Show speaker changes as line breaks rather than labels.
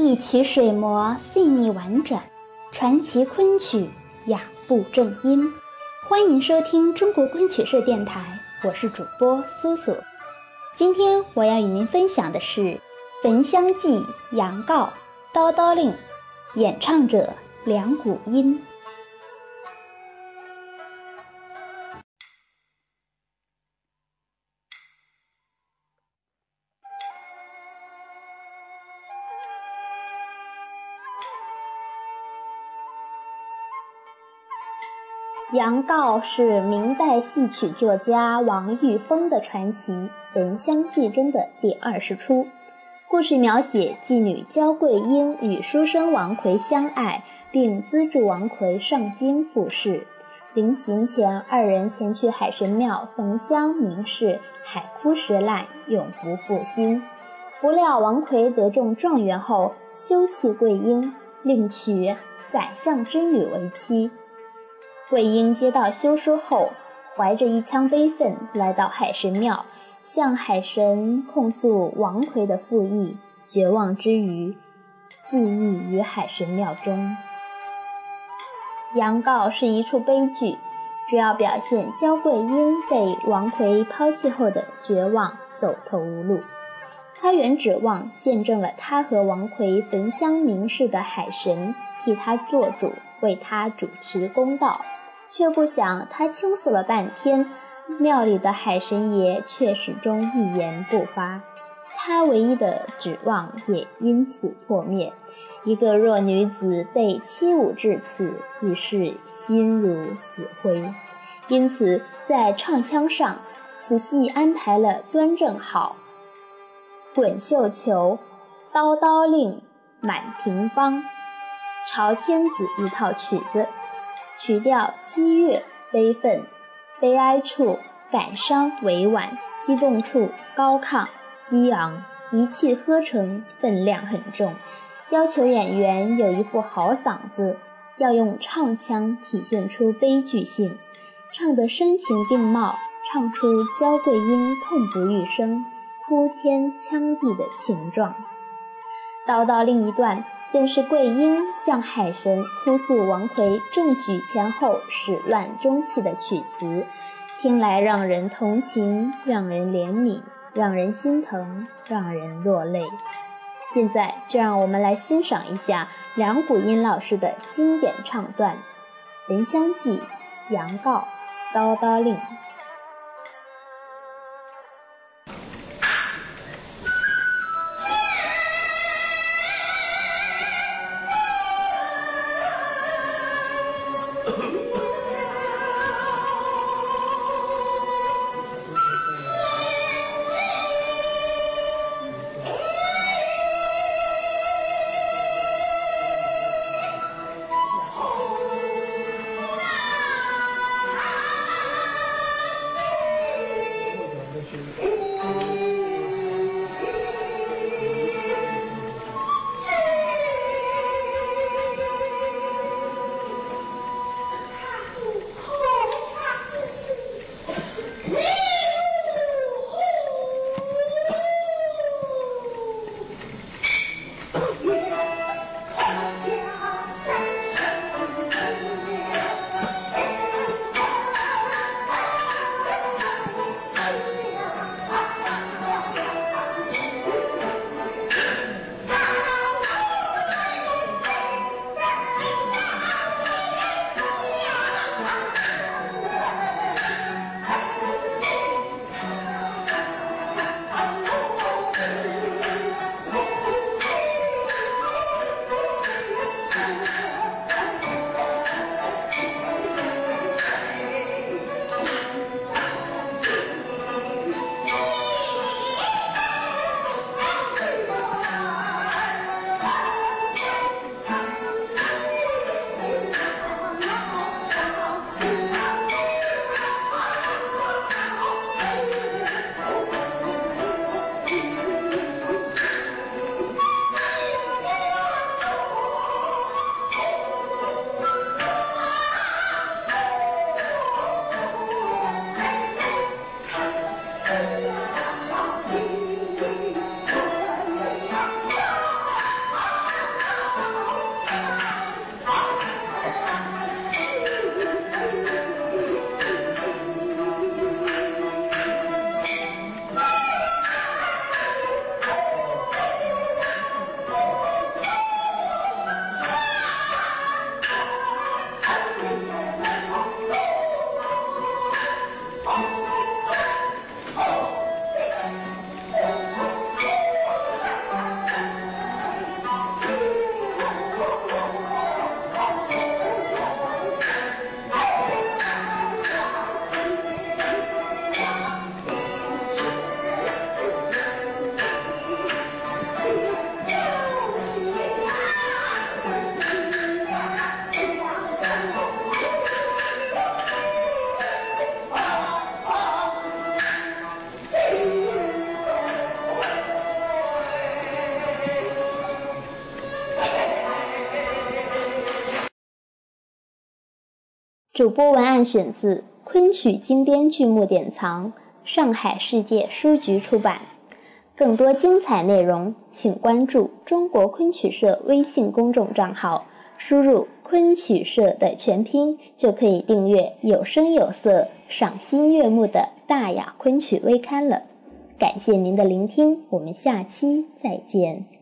一曲水磨细腻婉转，传奇昆曲雅步正音。欢迎收听中国昆曲社电台，我是主播苏苏。今天我要与您分享的是《焚香记》杨告叨叨令，演唱者梁谷音。杨告是明代戏曲作家王玉峰的传奇《焚香记》中的第二十出。故事描写妓女焦桂英与书生王奎相爱，并资助王奎上京赴试。临行前，二人前去海神庙焚香明示，海枯石烂，永不复兴。不料王奎得中状元后，休弃桂英，另娶宰相之女为妻。桂英接到休书后，怀着一腔悲愤来到海神庙，向海神控诉王奎的负义。绝望之余，自缢于海神庙中。杨告是一出悲剧，主要表现焦桂英被王奎抛弃后的绝望、走投无路。他原指望见证了他和王奎焚香凝视的海神替他做主，为他主持公道。却不想，他倾诉了半天，庙里的海神爷却始终一言不发，他唯一的指望也因此破灭。一个弱女子被欺侮至此，已是心如死灰。因此，在唱腔上，此戏安排了端正好、滚绣球、刀刀令、满庭芳、朝天子一套曲子。曲调激越悲愤，悲哀处感伤委婉，激动处高亢激昂，一气呵成，分量很重。要求演员有一副好嗓子，要用唱腔体现出悲剧性，唱得声情并茂，唱出焦桂英痛不欲生、哭天抢地的情状。叨叨另一段。便是桂英向海神哭诉王奎中举前后始乱终弃的曲词，听来让人同情，让人怜悯，让人心疼，让人落泪。现在就让我们来欣赏一下梁谷音老师的经典唱段《焚香记》，杨告刀刀令。主播文案选自《昆曲经典剧目典藏》，上海世界书局出版。更多精彩内容，请关注中国昆曲社微信公众账号，输入“昆曲社”的全拼，就可以订阅有声有色、赏心悦目的大雅昆曲微刊了。感谢您的聆听，我们下期再见。